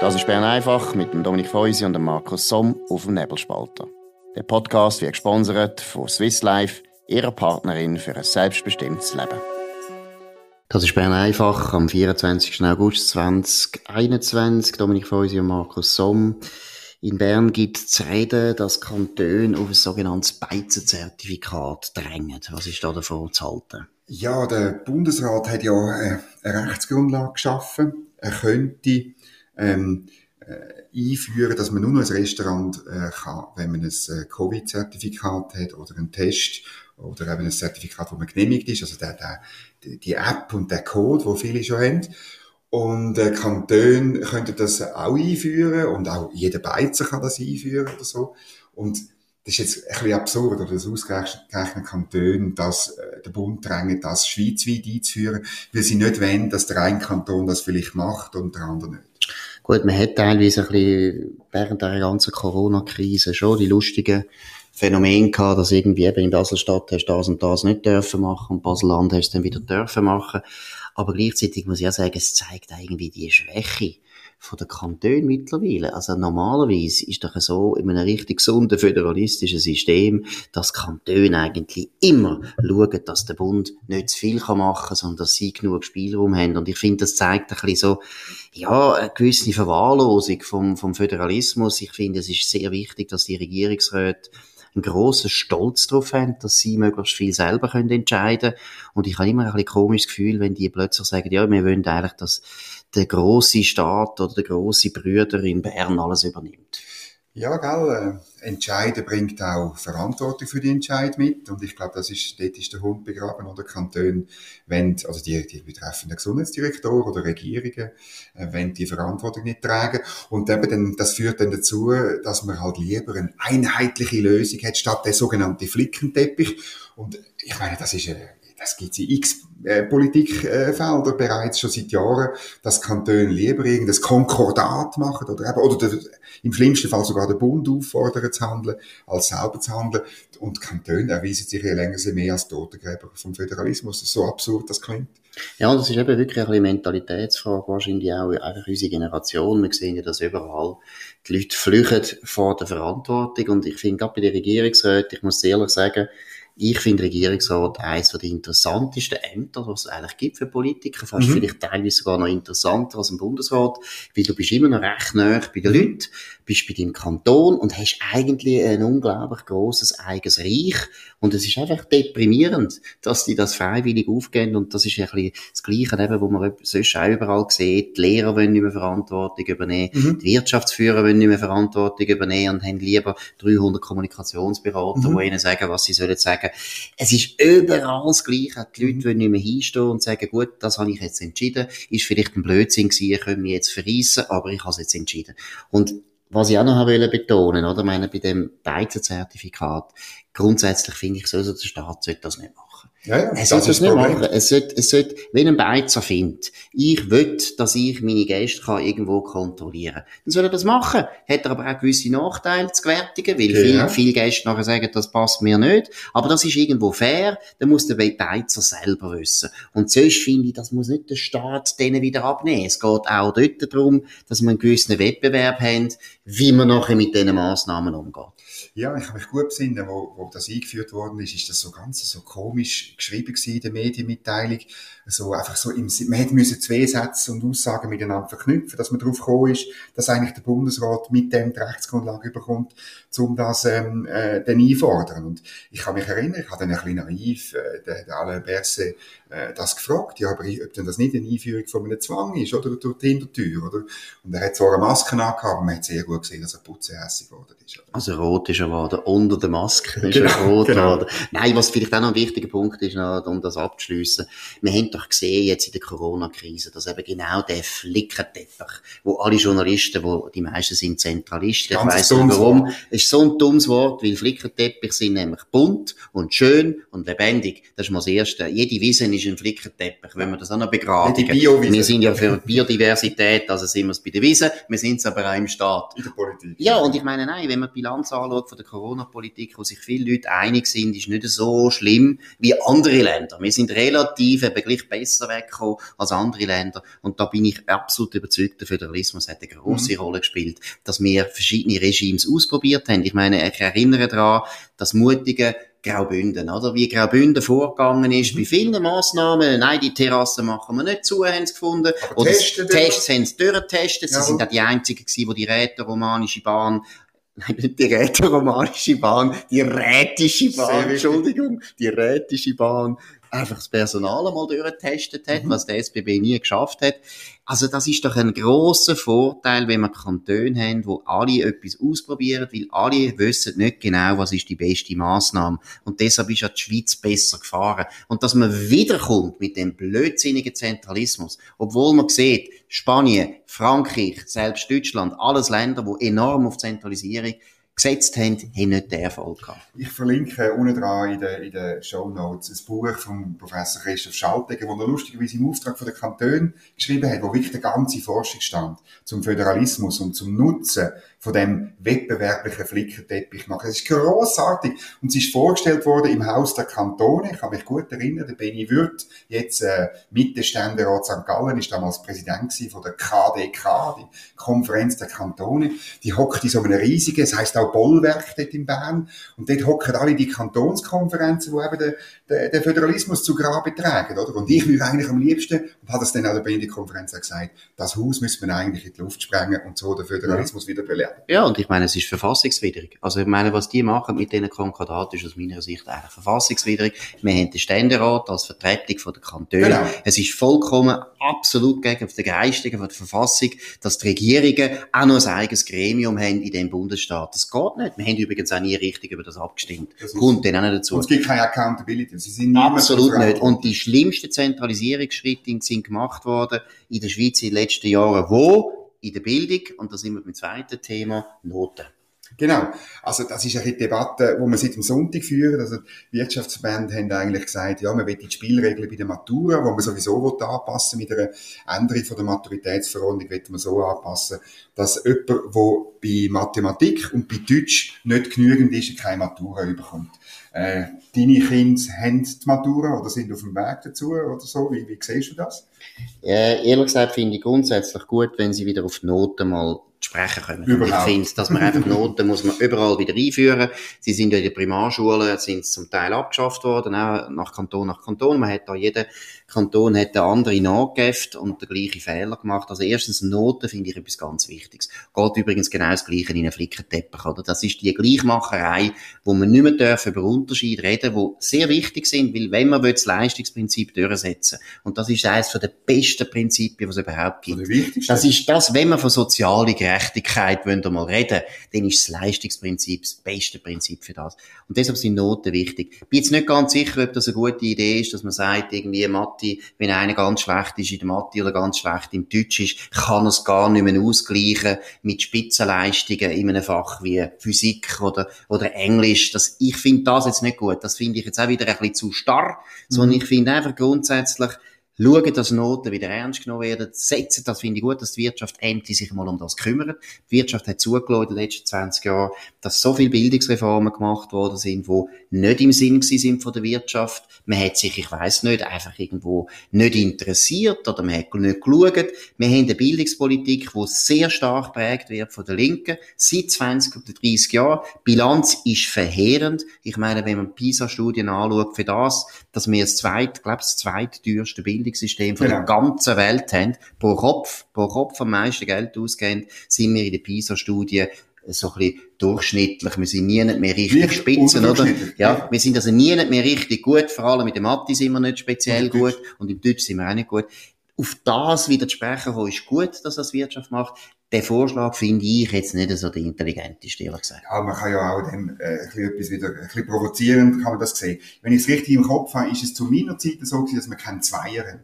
Das ist Bern einfach mit dem Dominik Feusi und dem Markus Somm auf dem Nebelspalter. Der Podcast wird gesponsert von Swiss Life, ihrer Partnerin für ein selbstbestimmtes Leben. Das ist Bern einfach am 24. August 2021. Dominik Feusi und Markus Somm. In Bern gibt es zu reden, dass Kantone auf ein sogenanntes Beizenzertifikat drängen. Was ist da davon zu halten? Ja, der Bundesrat hat ja äh, eine Rechtsgrundlage geschaffen. Er könnte ähm, äh, einführen, dass man nur noch ein Restaurant äh, kann, wenn man ein äh, Covid-Zertifikat hat oder einen Test oder eben ein Zertifikat, wo man genehmigt ist, also der, der, die App und der Code, wo viele schon haben. Und äh, Kantone könnten das auch einführen und auch jeder Beizer kann das einführen oder so. Und das ist jetzt ein bisschen absurd, oder das ausgerechnet Kantone, dass äh, der Bund drängt, das schweizweit einzuführen, weil sie nicht wollen, dass der eine Kanton das vielleicht macht und der andere nicht. Gut, man hat teilweise ein bisschen während der ganzen Corona-Krise schon die lustigen Phänomene gehabt, dass irgendwie eben in Baselstadt hast du das und das nicht dürfen machen und Baselland hast du dann wieder dürfen machen. Aber gleichzeitig muss ich auch sagen, es zeigt irgendwie die Schwäche von den Kantonen mittlerweile. Also normalerweise ist doch so in einem richtig gesunden föderalistischen System, dass Kantone eigentlich immer schauen, dass der Bund nicht zu viel machen kann, sondern dass sie genug Spielraum haben. Und ich finde, das zeigt ein bisschen so, ja, eine gewisse Verwahrlosung vom, vom Föderalismus. Ich finde, es ist sehr wichtig, dass die Regierungsräte einen grossen Stolz darauf haben, dass sie möglichst viel selber können entscheiden können. Und ich habe immer ein bisschen komisches Gefühl, wenn die plötzlich sagen, ja, wir wollen eigentlich, dass der große Staat oder der große Brüder in Bern alles übernimmt. Ja, gell, äh, Entscheiden bringt auch Verantwortung für die Entscheid mit. Und ich glaube, das ist, dort ist der Hund begraben oder Kantone, wenn, also die, die betreffenden Gesundheitsdirektoren oder Regierungen, äh, wenn die Verantwortung nicht tragen. Und eben dann, das führt dann dazu, dass man halt lieber eine einheitliche Lösung hat, statt der sogenannte Flickenteppich. Und ich meine, das ist, eine das gibt es in x äh, Politikfelder bereits schon seit Jahren, dass Kantone lieber irgendein Konkordat machen oder eben, oder der, im schlimmsten Fall sogar den Bund auffordern zu handeln, als selber zu handeln. Und Kantone erweisen sich je länger mehr als Totengräber vom Föderalismus. So absurd das klingt. Ja, das ist eben wirklich eine Mentalitätsfrage, wahrscheinlich auch einfach unsere Generation. Wir sehen ja, dass überall die Leute flüchten vor der Verantwortung. Und ich finde, gerade bei den Regierungsräten, ich muss ehrlich sagen, ich finde Regierungsrat eines der interessantesten Ämter, was es eigentlich gibt für Politiker. Fast mhm. vielleicht teilweise sogar noch interessanter als ein Bundesrat, weil du bist immer noch recht nah bei den. Leuten, bist bei deinem Kanton und hast eigentlich ein unglaublich großes eigenes Reich. Und es ist einfach deprimierend, dass die das freiwillig aufgehen. Und das ist ein bisschen das Gleiche, eben, wo man sonst auch überall sieht. Die Lehrer wollen nicht mehr Verantwortung übernehmen. Mhm. Die Wirtschaftsführer wollen nicht mehr Verantwortung übernehmen und haben lieber 300 Kommunikationsberater, mhm. die ihnen sagen, was sie sollen sagen es ist überall das Gleiche. Die Leute wollen nicht mehr hinstehen und sagen, gut, das habe ich jetzt entschieden. Ist vielleicht ein Blödsinn gewesen, ich könnte mich jetzt verreissen, aber ich habe es jetzt entschieden. Und was ich auch noch betonen wollte, oder? Ich meine, bei dem Beizenzertifikat, grundsätzlich finde ich, so, der Staat sollte das nicht machen. Ja, ja, es sollte das nicht machen. Es sollte, es sollte, wenn ein Beizer findet, ich will, dass ich meine Gäste kann irgendwo kontrollieren kann, dann soll er das machen. Hat er aber auch gewisse Nachteile zu gewärtigen, weil ja. viele, viele Gäste nachher sagen, das passt mir nicht. Aber das ist irgendwo fair, dann muss der Beizer selber wissen. Und sonst finde ich, das muss nicht der Staat denen wieder abnehmen. Es geht auch dort darum, dass wir einen gewissen Wettbewerb haben, wie man nachher mit diesen Massnahmen umgeht. Ja, ich habe mich gut besinnen, wo, wo das eingeführt worden ist, ist das so ganz so komisch geschrieben gewesen in der Medienmitteilung. So einfach so im, man hätte müssen zwei Sätze und Aussagen miteinander verknüpfen, dass man darauf gekommen ist, dass eigentlich der Bundesrat mit dem die Rechtsgrundlage überkommt, um das ähm, äh, dann einfordern. Und ich kann mich erinnern, ich habe dann ein bisschen naiv äh, der, der Alain Berset äh, das gefragt, ja, aber ob denn das nicht eine Einführung von einem Zwang ist, oder durch die Hintertür, oder? Und er hat zwar eine Maske angehabt, aber man hat sehr gut gesehen, dass er putzehässig geworden ist. Oder? Also rot ist er geworden, unter der Maske ist genau, er rot genau. geworden. Nein, was vielleicht auch noch ein wichtiger Punkt ist, um das abzuschliessen. Wir haben doch gesehen jetzt in der Corona-Krise, dass eben genau der Flickenteppich, wo alle Journalisten, wo die meisten sind Zentralisten, Ganz ich weiss nicht warum, Wort. ist so ein dummes Wort, weil Flickenteppich sind nämlich bunt und schön und lebendig. Das ist mal das Erste. Jede Wiese ist ein Flickenteppich, wenn wir das auch noch begradigen. Wir sind ja für Biodiversität, also sind wir es bei der Wiese, wir sind es aber auch im Staat. In der Politik. Ja, und ich meine, nein, wenn man die Bilanz anschaut von der Corona-Politik, wo sich viele Leute einig sind, ist nicht so schlimm, wie andere Länder. Wir sind relativ eben gleich besser weggekommen als andere Länder. Und da bin ich absolut überzeugt, der Föderalismus hat eine große mhm. Rolle gespielt, dass wir verschiedene Regimes ausprobiert haben. Ich meine, ich erinnere daran, dass mutige Graubünden, oder? Wie Graubünden vorgegangen ist, mhm. bei vielen Massnahmen. Nein, die Terrassen machen wir nicht zu, haben sie gefunden. Aber oder Tests haben sie durchgetestet. Sie sind auch die einzigen gewesen, die die rätoromanische Bahn die rätoromanische Bahn, die rätische Bahn, Entschuldigung, die rätische Bahn einfach das Personal einmal durchgetestet hat, mhm. was der SBB nie geschafft hat. Also das ist doch ein großer Vorteil, wenn wir Kantone haben, wo alle etwas ausprobieren, weil alle wissen nicht genau, was ist die beste Maßnahme. Und deshalb ist ja die Schweiz besser gefahren. Und dass man wiederkommt mit dem blödsinnigen Zentralismus, obwohl man sieht, Spanien, Frankreich, selbst Deutschland, alles Länder, wo enorm auf Zentralisierung gesetzt haben, haben nicht den Erfolg gehabt. Ich verlinke unten dran in den, in den Show Notes ein Buch von Professor Christoph Schaltegger, wo er lustigerweise im Auftrag von den Kantonen geschrieben hat, wo wirklich der ganze Forschungsstand zum Föderalismus und zum Nutzen von dem wettbewerblichen Flickenteppich macht. Es ist großartig und es ist vorgestellt worden im Haus der Kantone. Ich kann mich gut erinnern, der Benny Würth, jetzt äh, Mittelständerat St. Gallen, ist damals Präsident von der KDK, die Konferenz der Kantone. Die hockt in so einem riesigen, es heisst auch Bollwerk dort in Bern und dort hocken alle die Kantonskonferenzen, wo eben der, der Föderalismus zu Grabe tragen, oder? Und ich würde eigentlich am liebsten, und hat das dann auch der Benny-Konferenz gesagt, das Haus müsste man eigentlich in die Luft sprengen und so den Föderalismus ja. wieder belehren. Ja, und ich meine, es ist verfassungswidrig. Also ich meine, was die machen mit diesen Konkordaten, ist aus meiner Sicht eigentlich verfassungswidrig. Wir haben den Ständerat als Vertretung der Kantone. Genau. Es ist vollkommen absolut gegen den Geistigen von der Verfassung, dass die Regierungen auch noch ein eigenes Gremium haben in dem Bundesstaat. Das geht nicht. Wir haben übrigens auch nie richtig über das abgestimmt. Das Kommt dann auch nicht dazu. Und es gibt keine Accountability. Sie sind absolut nicht. Und die schlimmsten Zentralisierungsschritte sind gemacht worden in der Schweiz in den letzten Jahren, wo in der Bildung, und da sind wir beim zweiten Thema, Noten. Genau. Also, das ist eine Debatte, die wir seit dem Sonntag führen. Also, die Wirtschaftsverbände haben eigentlich gesagt, ja, man will die Spielregeln bei der Matura, die man sowieso anpassen mit einer Änderung von der Maturitätsverordnung, will man so anpassen, dass jemand, der bei Mathematik und bei Deutsch nicht genügend ist, keine Matura überkommt. Äh, deine Kinder haben die Matura oder sind auf dem Weg dazu oder so? Wie, wie siehst du das? Ja, ehrlich gesagt finde ich grundsätzlich gut, wenn sie wieder auf die Noten mal sprechen können. Überhaupt. Ich finde, dass man einfach Noten muss man überall wieder einführen. Sie sind ja in den Primarschulen, sind zum Teil abgeschafft worden, auch nach Kanton nach Kanton. Man hat da jeder Kanton hat eine andere nachgegeben und den gleichen Fehler gemacht. Also erstens Noten finde ich etwas ganz Wichtiges. Geht übrigens genau das Gleiche in einen Flickenteppich, oder? Das ist die Gleichmacherei, wo man nicht mehr darf über Unterschiede reden, die sehr wichtig sind, weil wenn man das Leistungsprinzip durchsetzen und das ist eines der besten Prinzipien, was es überhaupt gibt. Das ist das, wenn man von sozialer Gerechtigkeit wollen mal reden, dann ist das Leistungsprinzip das beste Prinzip für das. Und deshalb sind Noten wichtig. Ich bin jetzt nicht ganz sicher, ob das eine gute Idee ist, dass man sagt, irgendwie Mathe, wenn einer ganz schlecht ist in der Mathe oder ganz schlecht im Deutsch ist, kann es gar nicht mehr ausgleichen mit Spitzenleistungen in einem Fach wie Physik oder, oder Englisch. Das, ich finde das jetzt nicht gut. Das finde ich jetzt auch wieder ein bisschen zu starr, sondern mhm. ich finde einfach grundsätzlich, schauen, dass Noten wieder ernst genommen werden, setzen, das finde ich gut, dass die Wirtschaft endlich sich mal um das kümmert. Die Wirtschaft hat zugelassen in den letzten 20 Jahren, dass so viele Bildungsreformen gemacht worden sind, die nicht im Sinn sind von der Wirtschaft. Man hat sich, ich weiß nicht, einfach irgendwo nicht interessiert oder man hat nicht geschaut. Wir haben eine Bildungspolitik, die sehr stark prägt wird von der Linken, seit 20 oder 30 Jahren. Die Bilanz ist verheerend. Ich meine, wenn man PISA-Studien anschaut, für das, dass wir das zweit, glaube das zweitteuerste Bildungssystem von genau. der ganzen Welt haben, pro Kopf, pro Kopf am meisten Geld ausgeben, sind wir in der PISA-Studie so ein bisschen durchschnittlich. Wir sind nie nicht mehr richtig nicht spitzen, oder? Ja, wir sind also nie nicht mehr richtig gut. Vor allem mit dem Mathe sind wir nicht speziell und gut. Und im Deutsch sind wir auch nicht gut. Auf das wieder zu sprechen, ist gut, dass das Wirtschaft macht. Der Vorschlag finde ich jetzt nicht so der intelligenteste, ehrlich gesagt. Ja, man kann ja auch dann, äh, etwas wieder, ein bisschen provozierend kann man das sehen. Wenn ich es richtig im Kopf habe, ist es zu meiner Zeit so gewesen, dass man keinen Zweier haben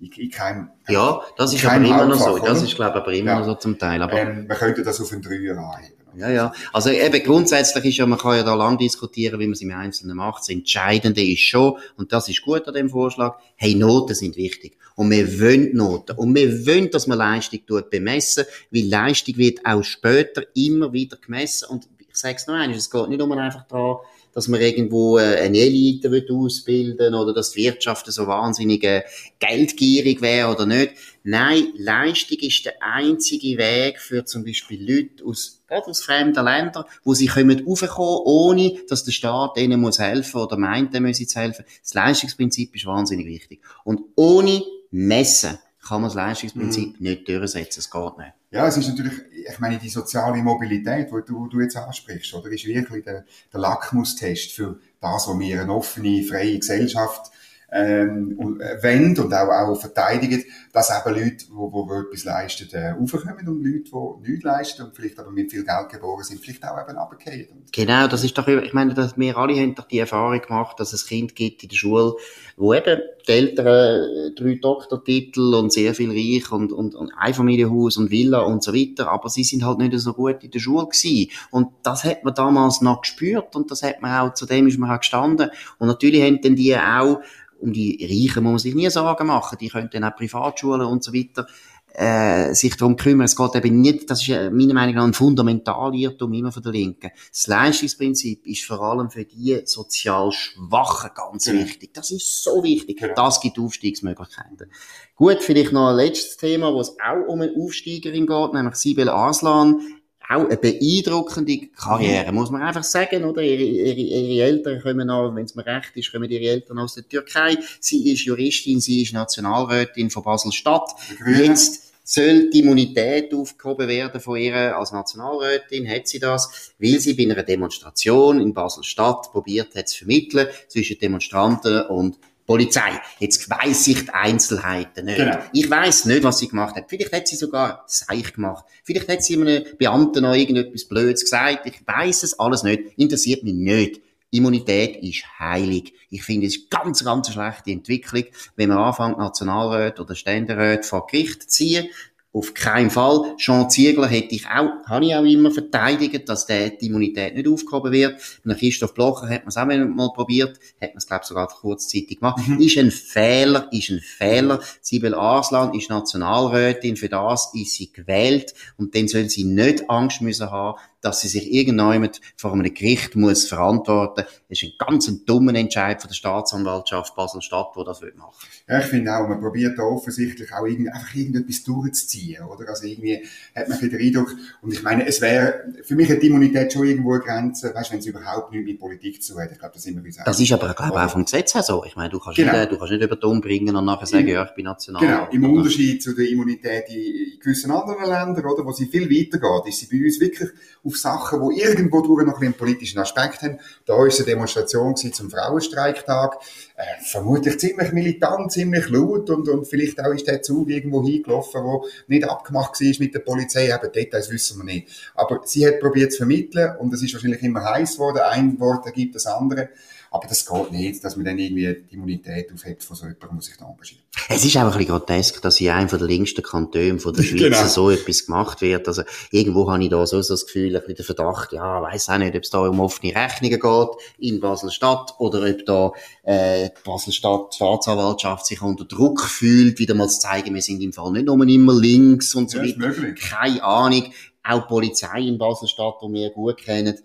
in, in keinem, Ja, das ist aber immer noch so. Das ist, glaube ich, aber immer ja. noch so zum Teil. Aber, ähm, man könnte das auf einen Dreier anheben. Ja, ja. Also eben grundsätzlich ist ja, man kann ja da lang diskutieren, wie man es im Einzelnen macht. Das Entscheidende ist schon, und das ist gut an dem Vorschlag, hey, Noten sind wichtig. Und wir wollen Noten. Und wir wollen, dass man Leistung tut bemessen, weil Leistung wird auch später immer wieder gemessen. Und ich sage es noch einmal, es geht nicht nur einfach daran, dass man irgendwo äh, eine Elite ausbilden oder dass die Wirtschaft so wahnsinnig äh, geldgierig wäre oder nicht. Nein, Leistung ist der einzige Weg für zum Beispiel Leute aus, gerade aus fremden Ländern, wo sie können raufkommen, ohne dass der Staat ihnen muss helfen oder meint, er müsse zu helfen. Das Leistungsprinzip ist wahnsinnig wichtig. Und ohne Messen kann man das Leistungsprinzip mm. nicht durchsetzen. Es geht nicht. Ja, es ist natürlich, ich meine, die soziale Mobilität, die du, du jetzt ansprichst, oder, ist wirklich der, der Lackmustest für das, was wir eine offene, freie Gesellschaft ähm, äh, wollen und auch, auch verteidigen, dass eben Leute, die, die etwas leisten, äh, raufkommen und Leute, die nichts leisten und vielleicht aber mit viel Geld geboren sind, vielleicht auch eben runtergehen. Genau, das ist doch, ich meine, dass wir alle haben doch die Erfahrung gemacht, dass es Kind gibt in der Schule, wo eben die Eltern äh, drei Doktortitel und sehr viel Reich und, und, und Einfamilienhaus und Villa und so weiter, aber sie sind halt nicht so gut in der Schule gewesen. Und das hat man damals noch gespürt und das hat man auch, zu dem ist man auch gestanden. Und natürlich haben dann die auch um die Reichen muss man sich nie Sorgen machen. Die können dann auch Privatschulen und so weiter äh, sich darum kümmern. Es geht eben nicht, das ist meiner Meinung nach ein Fundamentalirrtum immer von der Linken. Das Leistungsprinzip ist vor allem für die sozial Schwachen ganz ja. wichtig. Das ist so wichtig. Ja. Das gibt Aufstiegsmöglichkeiten. Gut, vielleicht noch ein letztes Thema, wo es auch um eine Aufsteigerin geht, nämlich Sibel Aslan auch eine beeindruckende Karriere, muss man einfach sagen, oder? Ihre, ihre, ihre Eltern kommen auch, wenn es mir recht ist, kommen ihre Eltern aus der Türkei. Sie ist Juristin, sie ist Nationalrätin von Basel-Stadt. Jetzt soll die Immunität aufgehoben werden von ihr als Nationalrätin, hat sie das, weil sie bei einer Demonstration in Basel-Stadt probiert hat zu vermitteln zwischen Demonstranten und Polizei. Jetzt weiss ich die Einzelheiten nicht. Genau. Ich weiss nicht, was sie gemacht hat. Vielleicht hat sie sogar Seich gemacht. Vielleicht hat sie einem Beamten noch irgendetwas Blödes gesagt. Ich weiss es alles nicht. Interessiert mich nicht. Immunität ist heilig. Ich finde, es ist ganz, ganz schlechte Entwicklung, wenn man anfängt, Nationalräte oder Ständeräte vor Gericht zu ziehen, auf keinen Fall. Jean Ziegler hätte ich auch, habe ich auch immer verteidigt, dass der, die Immunität nicht aufgehoben wird. Bei Christoph Blocher hat man es auch mal probiert, hat man es, glaube ich, sogar kurzzeitig gemacht. Mhm. Ist ein Fehler, ist ein Fehler. Sibel Arslan ist Nationalrätin, für das ist sie gewählt und dann soll sie nicht Angst müssen haben, dass sie sich irgendjemand vor einem Gericht muss verantworten. Das ist ein ganz ein dummer Entscheid von der Staatsanwaltschaft Basel-Stadt, wo das machen. Ja, ich finde auch, man probiert da offensichtlich auch irgend, einfach irgendetwas durchzuziehen, oder? Also irgendwie hat man den Eindruck, und ich meine, es wäre, für mich hat die Immunität schon irgendwo eine Grenze, weißt, wenn es überhaupt nichts mit Politik zu hat. Ich glaube, das sind wir uns Das ist aber, glaube ich, auch vom Gesetz her so. Ich meine, du kannst, genau. nicht, du kannst nicht über den bringen und nachher sagen, ja, ich bin national. Genau. Im Unterschied zu der Immunität in, in gewissen anderen Ländern, oder, wo sie viel weiter geht, ist sie bei uns wirklich auf Sachen, die irgendwo durch noch einen politischen Aspekt haben. Da war eine Demonstration zum Frauenstreiktag. Äh, vermutlich ziemlich militant, ziemlich laut und, und vielleicht auch ist der Zug irgendwo hingelaufen, wo nicht abgemacht war mit der Polizei. Eben Details wissen wir nicht. Aber sie hat probiert zu vermitteln und es ist wahrscheinlich immer heiß geworden. Ein Wort ergibt das andere. Aber das geht nicht, dass man dann irgendwie die Immunität aufhebt von so jemandem, der sich da engagiert. Es ist auch ein bisschen grotesk, dass in einem der längsten Kantone von der Schweiz genau. so etwas gemacht wird. Also, irgendwo habe ich da so, so das Gefühl, ein bisschen den Verdacht, ja, weiss auch nicht, ob es da um offene Rechnungen geht in Basel-Stadt oder ob da, äh, Basel-Stadt, Staatsanwaltschaft sich unter Druck fühlt, wieder mal zu zeigen, wir sind im Fall nicht nur immer links und so ja, weiter. Keine Ahnung. Auch die Polizei in Basel-Stadt, die wir gut kennen,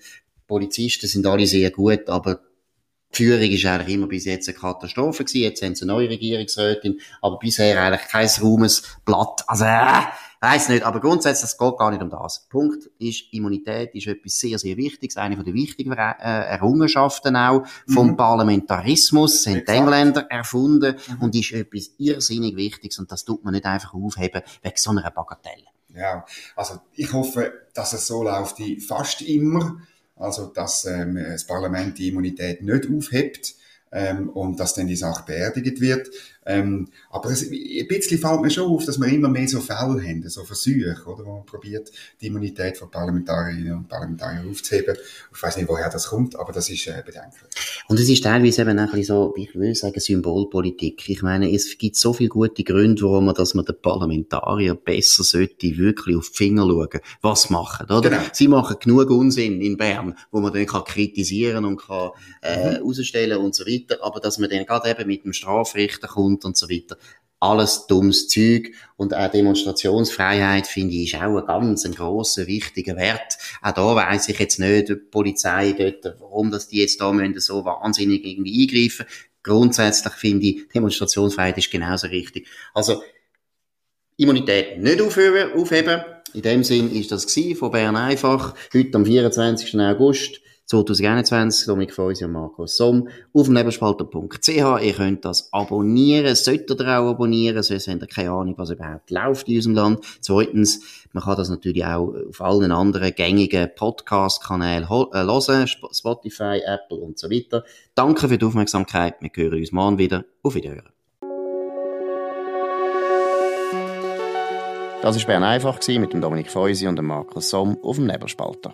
Polizisten sind alle sehr gut, aber die Führung ist eigentlich immer bis jetzt eine Katastrophe gewesen. Jetzt haben sie eine neue Regierungsrätin, aber bisher eigentlich kein raumes Blatt. Also, äh, weiss nicht. Aber grundsätzlich, es geht gar nicht um das. Punkt ist, Immunität ist etwas sehr, sehr Wichtiges. Eine von den wichtigen äh, Errungenschaften auch vom mhm. Parlamentarismus. Das haben die Engländer erfunden mhm. und ist etwas irrsinnig Wichtiges und das tut man nicht einfach aufheben wegen so einer Bagatelle. Ja, also ich hoffe, dass es so läuft wie fast immer also dass ähm, das Parlament die Immunität nicht aufhebt ähm, und dass dann die Sache beerdigt wird. Ähm, aber es, ein bisschen fällt mir schon auf, dass wir immer mehr so Fälle haben, so Versuche, oder, wo man probiert, die Immunität von Parlamentarierinnen und Parlamentariern aufzuheben. Ich weiß nicht, woher das kommt, aber das ist äh, bedenklich. Und es ist teilweise eben ein bisschen so, ich würde sagen, Symbolpolitik. Ich meine, es gibt so viele gute Gründe, warum man, dass man den Parlamentarier besser sollte wirklich auf die Finger schauen, was machen, oder? Genau. Sie machen genug Unsinn in Bern, wo man dann kann kritisieren und kann, äh, mhm. und so weiter, aber dass man dann gerade eben mit dem Strafrichter kommt und so weiter. Alles dummes Zeug. Und auch Demonstrationsfreiheit, finde ich, ist auch ein ganz ein grosser, wichtiger Wert. Auch da weiss ich jetzt nicht, die Polizei dort, warum das die jetzt da müssen, so wahnsinnig irgendwie eingreifen. Grundsätzlich finde ich, Demonstrationsfreiheit ist genauso richtig. Also, Immunität nicht aufheben. In dem Sinn ist das von Bern einfach. Heute am 24. August 2021, Dominik Feusi und Markus Somm, auf nebelspalter.ch. Ihr könnt das abonnieren, solltet ihr auch abonnieren, sonst habt ihr keine Ahnung, was überhaupt läuft in unserem Land. Zweitens, man kann das natürlich auch auf allen anderen gängigen Podcast-Kanälen äh, hören, Spotify, Apple und so weiter. Danke für die Aufmerksamkeit, wir hören uns morgen wieder. Auf Wiederhören. Das war Bern einfach mit dem Dominik Feusi und dem Markus Somm auf dem Nebelspalter.